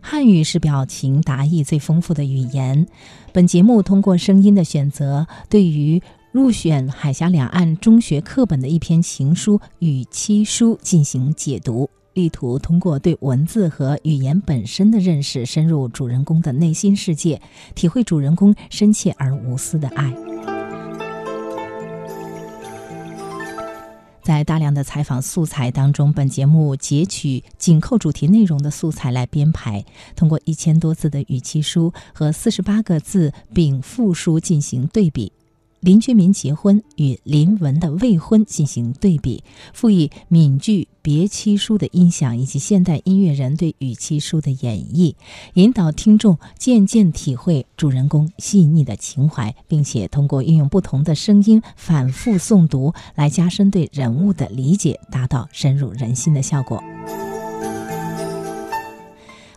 汉语是表情达意最丰富的语言。本节目通过声音的选择，对于入选海峡两岸中学课本的一篇情书《与妻书》进行解读，力图通过对文字和语言本身的认识，深入主人公的内心世界，体会主人公深切而无私的爱。在大量的采访素材当中，本节目截取紧扣主题内容的素材来编排，通过一千多字的语气书和四十八个字禀赋书进行对比。林觉民结婚与林文的未婚进行对比，赋予闽剧别妻书的音响，以及现代音乐人对与妻书的演绎，引导听众渐渐体会主人公细腻的情怀，并且通过运用不同的声音反复诵读，来加深对人物的理解，达到深入人心的效果。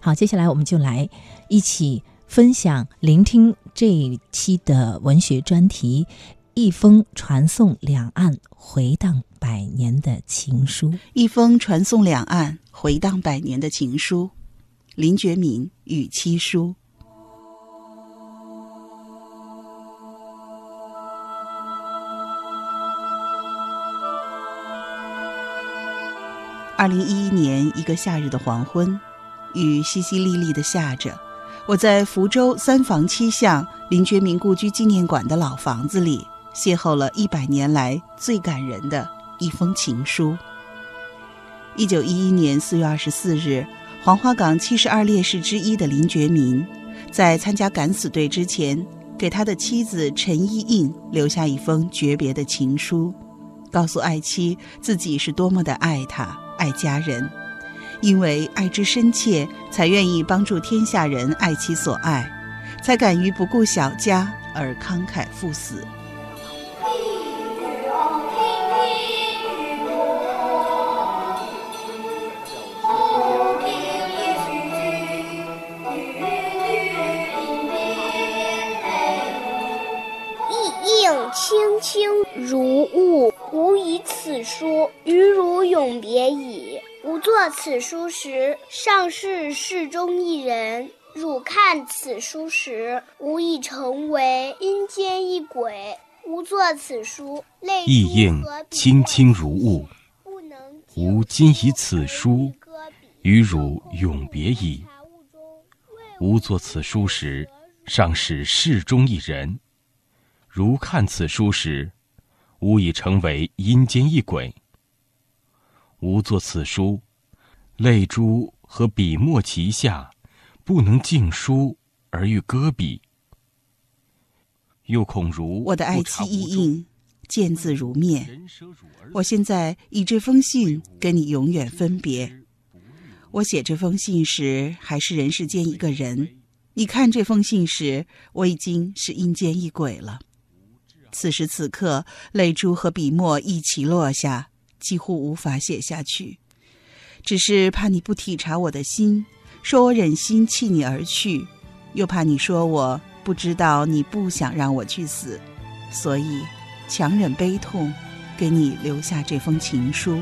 好，接下来我们就来一起。分享、聆听这一期的文学专题，《一封传送两岸回荡百年的情书》。一封传送两岸回荡百年的情书，林觉民《与妻书》。二零一一年一个夏日的黄昏，雨淅淅沥沥的下着。我在福州三房七巷林觉民故居纪念馆的老房子里，邂逅了一百年来最感人的一封情书。一九一一年四月二十四日，黄花岗七十二烈士之一的林觉民，在参加敢死队之前，给他的妻子陈一应留下一封诀别的情书，告诉爱妻自己是多么的爱他、爱家人。因为爱之深切，才愿意帮助天下人爱其所爱，才敢于不顾小家而慷慨赴死。意应轻轻如雾，吾以此书与汝永别矣。吾作此书时，尚是世中一人；汝看此书时，吾已成为阴间一鬼。吾作此书，意应清清如雾。吾今以此书与汝永别矣。吾作此书时，尚是世中一人；如看此书时，吾已成为阴间一鬼。吾作此书，泪珠和笔墨齐下，不能尽书而欲搁笔。又恐如我的爱妻意印，见字如面。我现在以这封信跟你永远分别。我写这封信时还是人世间一个人，你看这封信时，我已经是阴间一鬼了。此时此刻，泪珠和笔墨一起落下。几乎无法写下去，只是怕你不体察我的心，说我忍心弃你而去，又怕你说我不知道你不想让我去死，所以强忍悲痛，给你留下这封情书。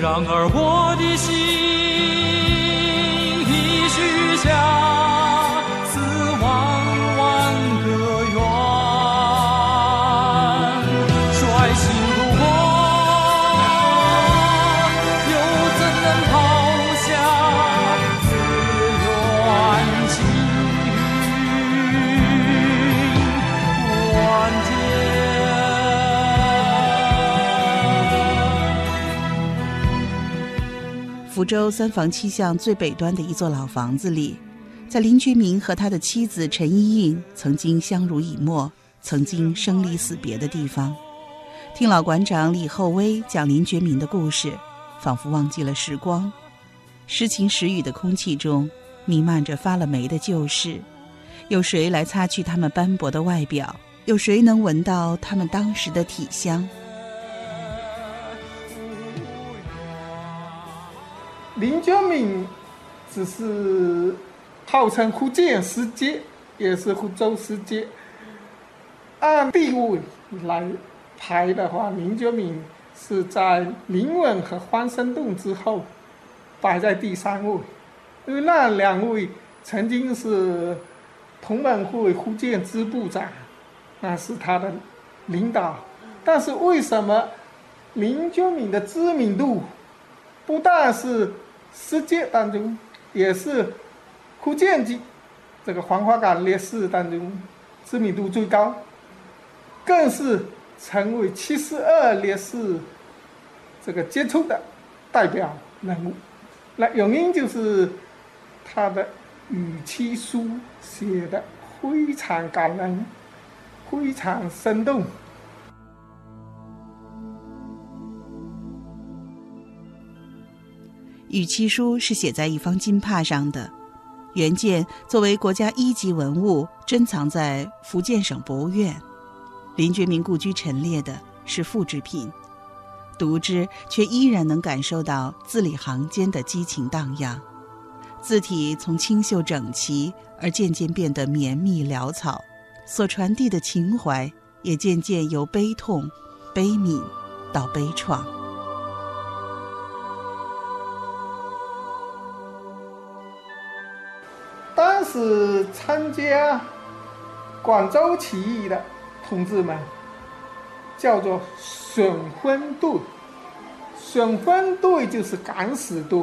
然而我的心已许下州三房七巷最北端的一座老房子里，在林觉民和他的妻子陈一应曾经相濡以沫、曾经生离死别的地方。听老馆长李厚威讲林觉民的故事，仿佛忘记了时光。时晴时雨的空气中，弥漫着发了霉的旧事。有谁来擦去他们斑驳的外表？有谁能闻到他们当时的体香？林觉民只是号称福建师姐，也是福州师姐。按地位来排的话，林觉民是在林文和黄生栋之后，排在第三位。因为那两位曾经是同盟会福建支部长，那是他的领导。但是为什么林觉民的知名度不但是世界当中，也是福建籍这个黄花岗烈士当中知名度最高，更是成为七十二烈士这个杰出的代表人物。那原因就是他的语气书写的非常感人，非常生动。与其书是写在一方金帕上的，原件作为国家一级文物珍藏在福建省博物院。林觉民故居陈列的是复制品，读之却依然能感受到字里行间的激情荡漾，字体从清秀整齐而渐渐变得绵密潦草，所传递的情怀也渐渐由悲痛、悲悯到悲怆。是参加广州起义的同志们叫做损分队，选分队就是敢死队，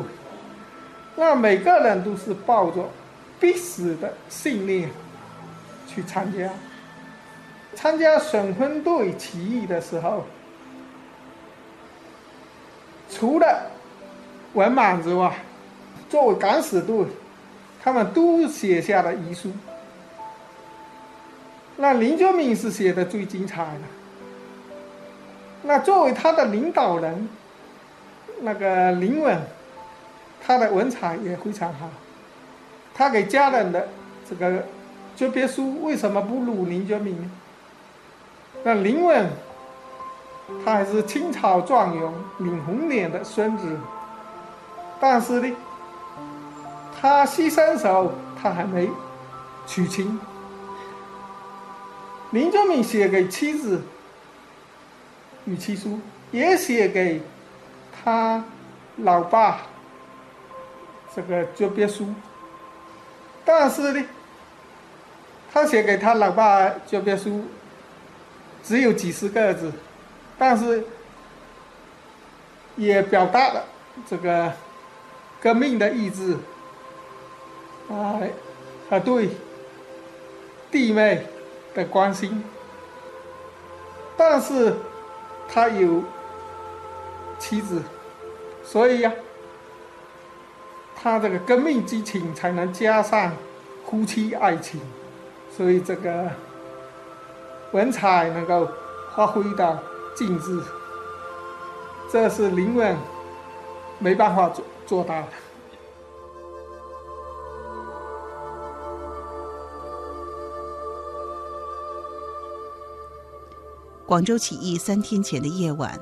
那每个人都是抱着必死的信念去参加。参加选分队起义的时候，除了文满之外，作为敢死队。他们都写下了遗书。那林觉民是写的最精彩的。那作为他的领导人，那个林文，他的文采也非常好。他给家人的这个诀别书为什么不如林觉民呢？那林文，他还是清朝状元林红莲的孙子，但是呢。他牺牲的时候，他还没娶亲。林觉民写给妻子与妻书，也写给他老爸这个诀别书，但是呢，他写给他老爸诀别书只有几十个字，但是也表达了这个革命的意志。啊，他对弟妹的关心，但是他有妻子，所以呀，他这个革命激情才能加上夫妻爱情，所以这个文采能够发挥到尽致，这是林文没办法做做到的。广州起义三天前的夜晚，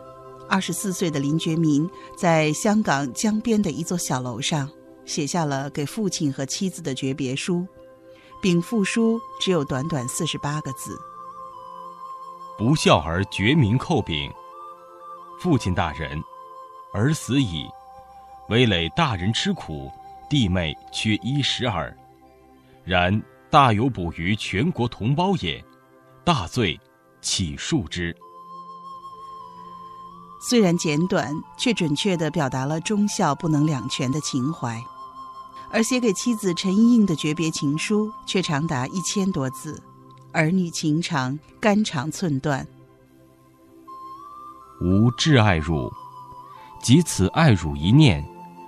二十四岁的林觉民在香港江边的一座小楼上，写下了给父亲和妻子的诀别书。禀赋书只有短短四十八个字：“不孝儿绝民叩禀，父亲大人，儿死矣，为累大人吃苦，弟妹缺衣食耳。然大有补于全国同胞也，大罪。”起恕之。虽然简短，却准确地表达了忠孝不能两全的情怀。而写给妻子陈莹莹的诀别情书却长达一千多字，儿女情长，肝肠寸断。吾挚爱汝，即此爱汝一念，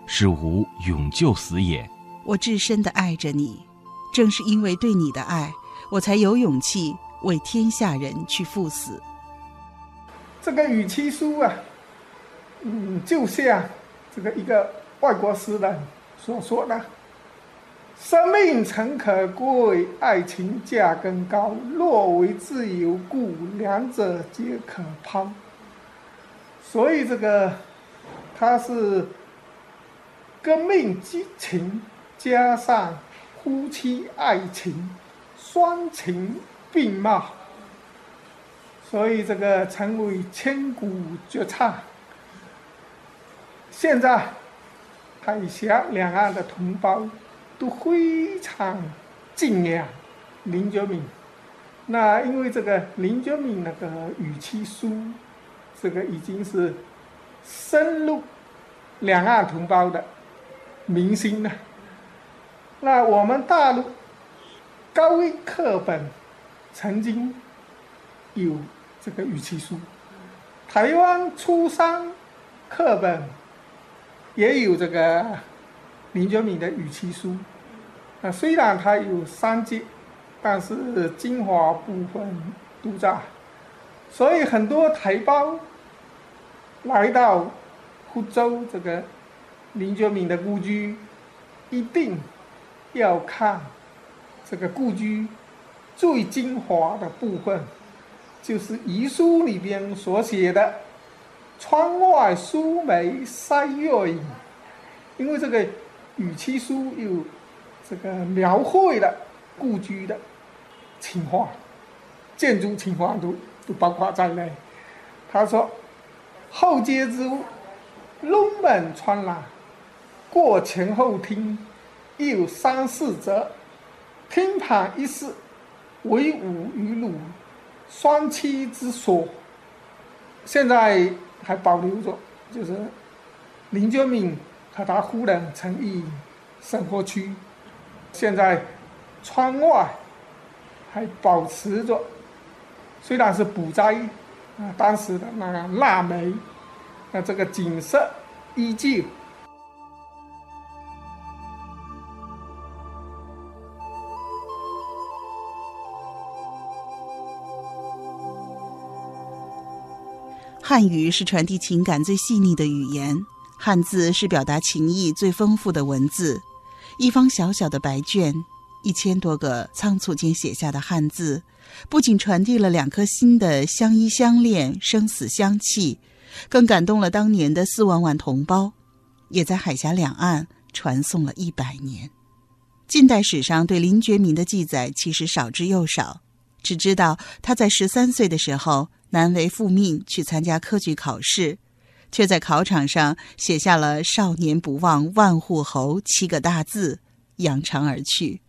是吾永救死也。我至深的爱着你，正是因为对你的爱，我才有勇气。为天下人去赴死。这个与其书啊，嗯，就像这个一个外国诗人所说的：“生命诚可贵，爱情价更高。若为自由故，两者皆可抛。”所以这个他是革命激情加上夫妻爱情，双情并茂，所以这个成为千古绝唱。现在海峡两岸的同胞都非常敬仰林觉民。那因为这个林觉民那个语气书，这个已经是深入两岸同胞的民心了。那我们大陆高一课本曾经有这个语气书，台湾初三课本也有这个林觉民的语气书。那虽然它有三节，但是精华部分都在，所以很多台胞来到福州这个林觉民的故居，一定。要看这个故居最精华的部分，就是遗书里边所写的“窗外疏梅三月影”，因为这个语气书有这个描绘了故居的情况，建筑情况都都包括在内。他说：“后街之屋，龙门穿廊，过前后厅。”有三四则，厅堂一室，为吾与鲁双栖之所。现在还保留着，就是林觉民和他夫人曾于生活区。现在窗外还保持着，虽然是补栽啊，当时的那个腊梅，那这个景色依旧。汉语是传递情感最细腻的语言，汉字是表达情意最丰富的文字。一方小小的白卷，一千多个仓促间写下的汉字，不仅传递了两颗心的相依相恋、生死相契，更感动了当年的四万万同胞，也在海峡两岸传颂了一百年。近代史上对林觉民的记载其实少之又少，只知道他在十三岁的时候。难为复命去参加科举考试，却在考场上写下了“少年不忘万户侯”七个大字，扬长而去。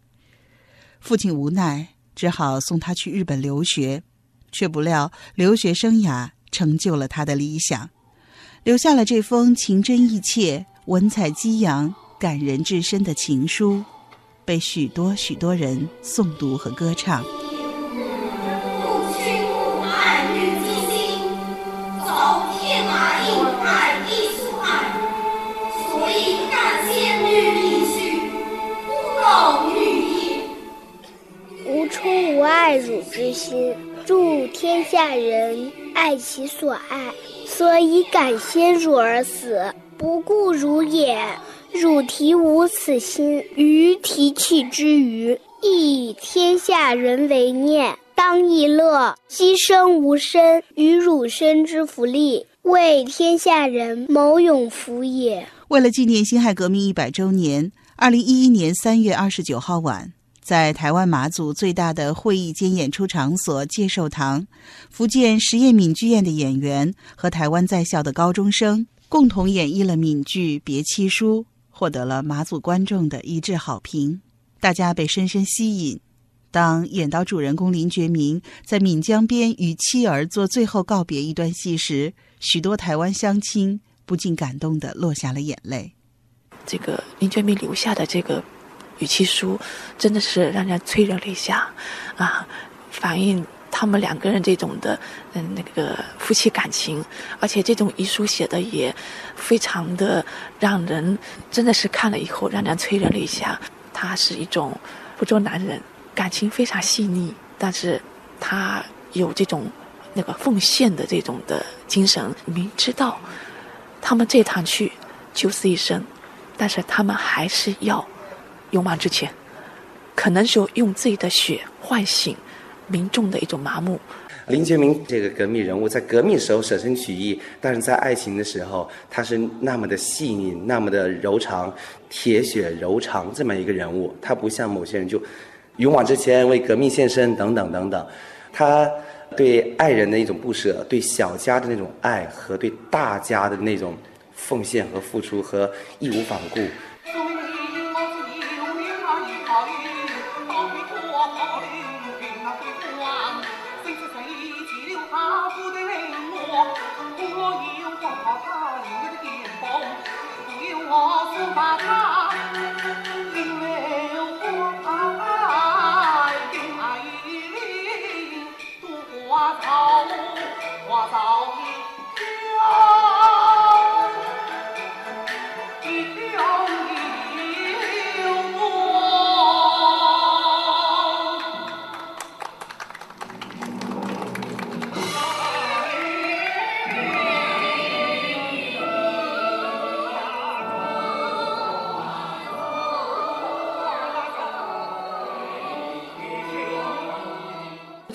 父亲无奈，只好送他去日本留学，却不料留学生涯成就了他的理想，留下了这封情真意切、文采激扬、感人至深的情书，被许多许多人诵读和歌唱。爱汝之心，助天下人爱其所爱，所以感先汝而死，不顾汝也。汝提无此心，于提气之余，亦以天下人为念，当亦乐。牺牲无身，于汝身之福利，为天下人谋永福也。为了纪念辛亥革命一百周年，二零一一年三月二十九号晚。在台湾马祖最大的会议间演出场所介寿堂，福建实验闽剧院的演员和台湾在校的高中生共同演绎了闽剧《别妻书》，获得了马祖观众的一致好评。大家被深深吸引。当演到主人公林觉民在闽江边与妻儿做最后告别一段戏时，许多台湾乡亲不禁感动的落下了眼泪。这个林觉民留下的这个。语气书真的是让人催人泪下，啊，反映他们两个人这种的嗯那个夫妻感情，而且这种遗书写的也非常的让人真的是看了以后让人催人泪下。他是一种福州男人，感情非常细腻，但是他有这种那个奉献的这种的精神。明知道他们这趟去九死一生，但是他们还是要。勇往直前，可能是用自己的血唤醒民众的一种麻木。林觉民这个革命人物，在革命时候舍身取义，但是在爱情的时候，他是那么的细腻，那么的柔肠，铁血柔肠这么一个人物。他不像某些人就勇往直前，为革命献身等等等等。他对爱人的一种不舍，对小家的那种爱和对大家的那种奉献和付出和义无反顾。他连个啲肩膀要我夫把他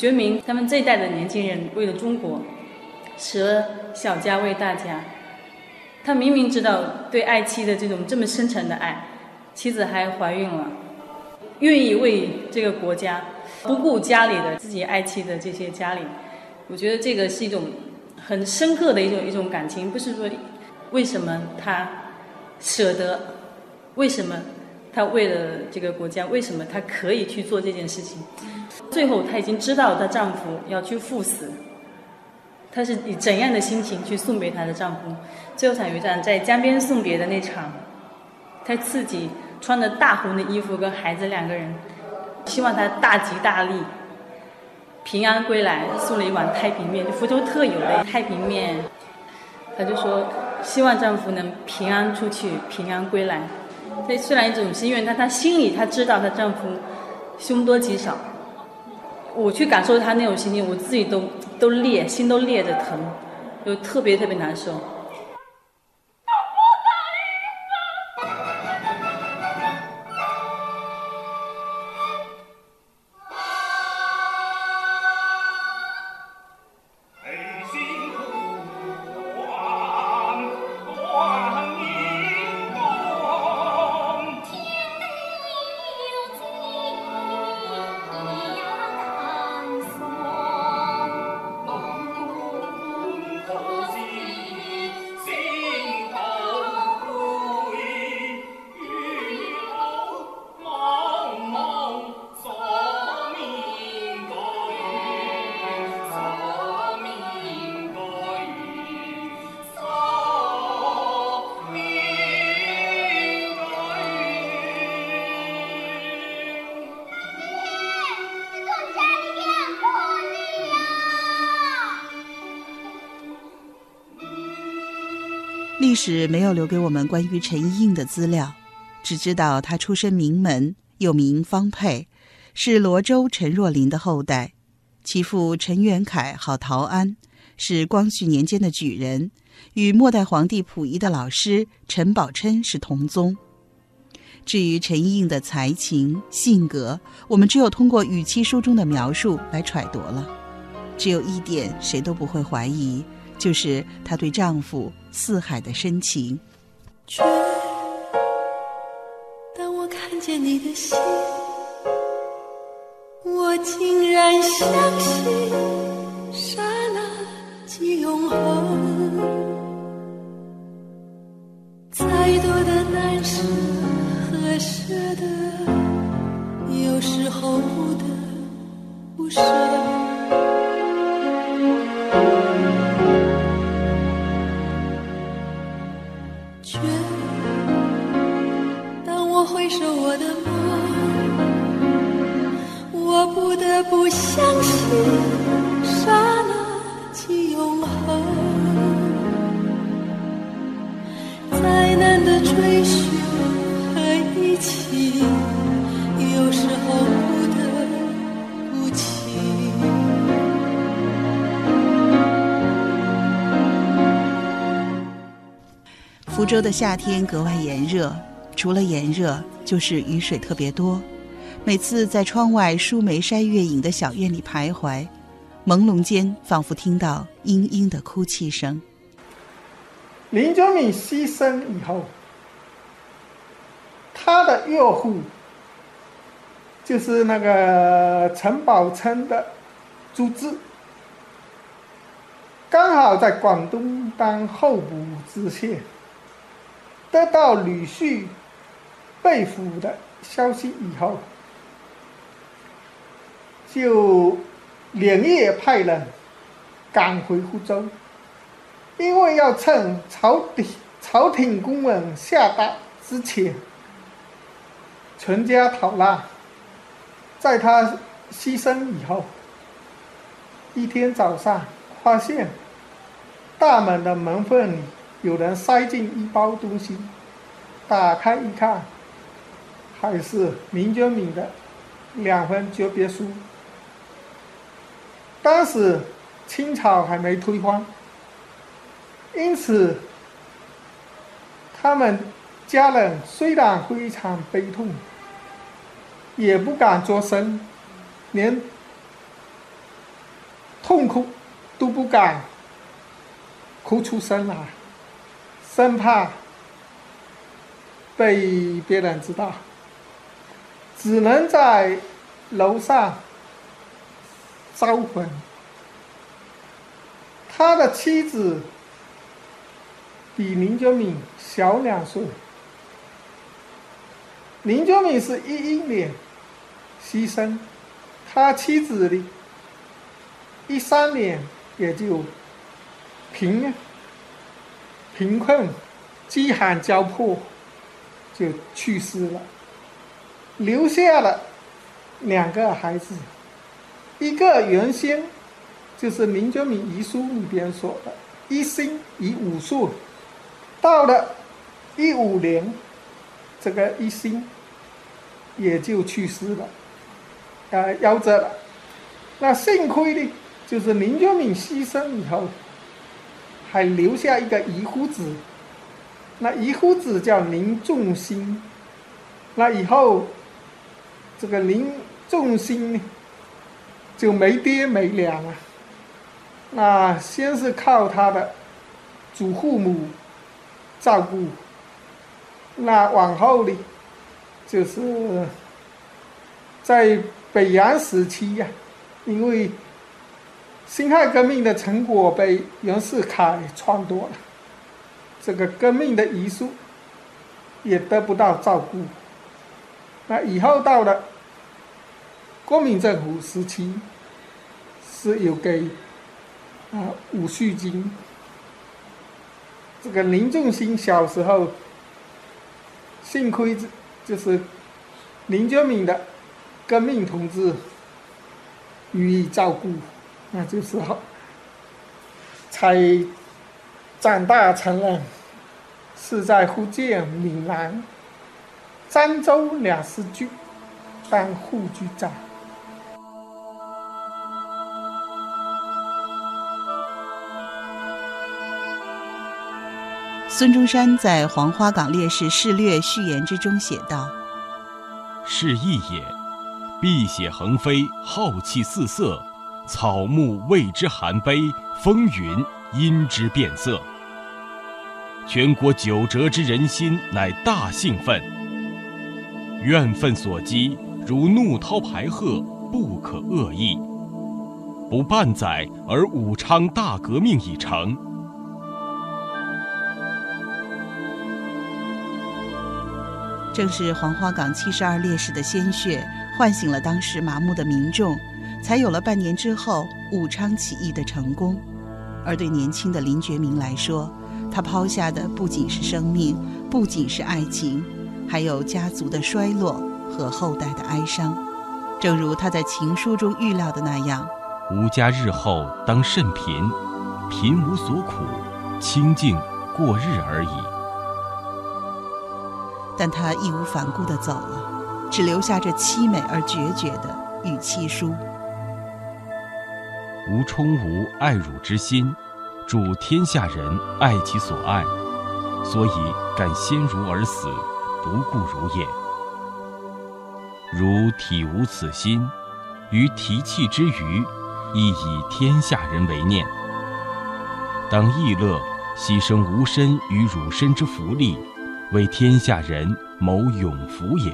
觉明他们这一代的年轻人为了中国，舍小家为大家。他明明知道对爱妻的这种这么深沉的爱，妻子还怀孕了，愿意为这个国家不顾家里的自己爱妻的这些家里。我觉得这个是一种很深刻的一种一种感情，不是说为什么他舍得，为什么他为了这个国家，为什么他可以去做这件事情。最后，她已经知道她丈夫要去赴死，她是以怎样的心情去送别她的丈夫？最后，场有一场在江边送别的那场，她自己穿着大红的衣服，跟孩子两个人，希望他大吉大利，平安归来，送了一碗太平面，就福州特有的太平面。她就说，希望丈夫能平安出去，平安归来。她虽然一种心愿，但她心里她知道她丈夫凶多吉少。我去感受她那种心情，我自己都都裂，心都裂着疼，就特别特别难受。历史没有留给我们关于陈一应的资料，只知道他出身名门，又名方沛，是罗州陈若琳的后代。其父陈元凯号陶安，是光绪年间的举人，与末代皇帝溥仪的老师陈宝琛是同宗。至于陈一应的才情、性格，我们只有通过《与妻书》中的描述来揣度了。只有一点，谁都不会怀疑。就是她对丈夫四海的深情。却当我看见你的心，我竟然相信刹那即永恒。再多的难舍和舍得，有时候不得不舍。刹那即永恒，再难的追寻和一起，有时候不得不弃。福州的夏天格外炎热，除了炎热，就是雨水特别多。每次在窗外疏梅筛月影的小院里徘徊，朦胧间仿佛听到嘤嘤的哭泣声。林觉民牺牲以后，他的岳父就是那个陈宝琛的朱志，刚好在广东当候补知县，得到吕旭被俘的消息以后，就连夜派人赶回湖州。因为要趁朝廷朝廷公文下达之前，全家逃难。在他牺牲以后，一天早上发现大门的门缝里有人塞进一包东西，打开一看，还是林觉民的两份诀别书。当时清朝还没推翻。因此，他们家人虽然非常悲痛，也不敢作声，连痛哭都不敢哭出声来，生怕被别人知道，只能在楼上招魂。他的妻子。比林觉民小两岁。林觉民是一一年牺牲，他妻子的，一三年也就贫贫困、饥寒交迫就去世了，留下了两个孩子，一个原先就是林觉民遗书里边说的，一心以武术。到了一五年，这个一心也就去世了，啊，夭折了。那幸亏呢，就是林觉民牺牲以后，还留下一个遗夫子。那遗夫子叫林仲兴。那以后，这个林仲兴呢，就没爹没娘啊。那先是靠他的祖父母。照顾，那往后呢，就是在北洋时期呀，因为辛亥革命的成果被袁世凯篡夺了，这个革命的遗书也得不到照顾。那以后到了国民政府时期，是有给啊伍旭金。这个林仲兴小时候，幸亏就是林觉民的革命同志予以照顾，那就是好，才长大成人，是在福建闽南漳州两市局当副局长。孙中山在《黄花岗烈士事略》序言之中写道：“是义也，碧血横飞，浩气四色，草木为之含悲，风云因之变色。全国九折之人心，乃大兴奋。怨愤所激，如怒涛排壑，不可遏抑。不半载，而武昌大革命已成。”正是黄花岗七十二烈士的鲜血，唤醒了当时麻木的民众，才有了半年之后武昌起义的成功。而对年轻的林觉民来说，他抛下的不仅是生命，不仅是爱情，还有家族的衰落和后代的哀伤。正如他在情书中预料的那样：“吾家日后当甚贫，贫无所苦，清静过日而已。”但他义无反顾地走了，只留下这凄美而决绝的与妻书。吾充无爱汝之心，主天下人爱其所爱，所以敢先汝而死，不顾汝也。汝体无此心，于提气之余，亦以天下人为念。当亦乐牺牲吾身与汝身之福利，为天下人谋永福也。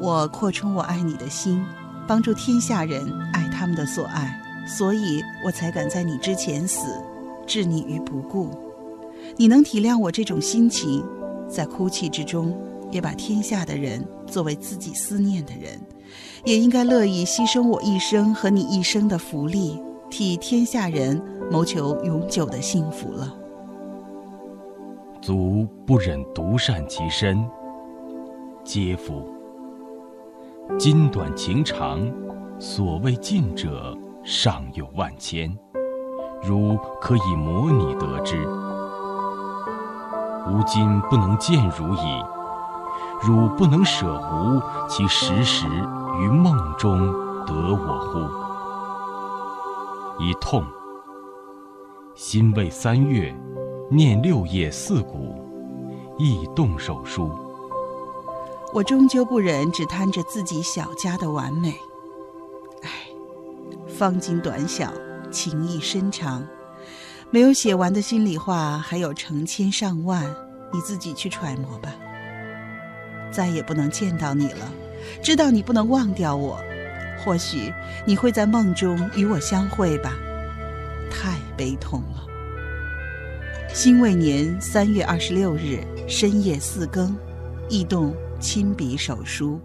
我扩充我爱你的心，帮助天下人爱他们的所爱，所以我才敢在你之前死，置你于不顾。你能体谅我这种心情，在哭泣之中，也把天下的人作为自己思念的人，也应该乐意牺牲我一生和你一生的福利，替天下人谋求永久的幸福了。卒不忍独善其身，嗟夫！今短情长，所谓尽者尚有万千，汝可以模拟得之。吾今不能见汝矣，汝不能舍吾，其时时于梦中得我乎？一痛，心未三月，念六叶四鼓，亦动手书。我终究不忍只贪着自己小家的完美。唉，方今短小，情意深长，没有写完的心里话还有成千上万，你自己去揣摩吧。再也不能见到你了，知道你不能忘掉我，或许你会在梦中与我相会吧。太悲痛了。辛未年三月二十六日深夜四更，驿动。亲笔手书。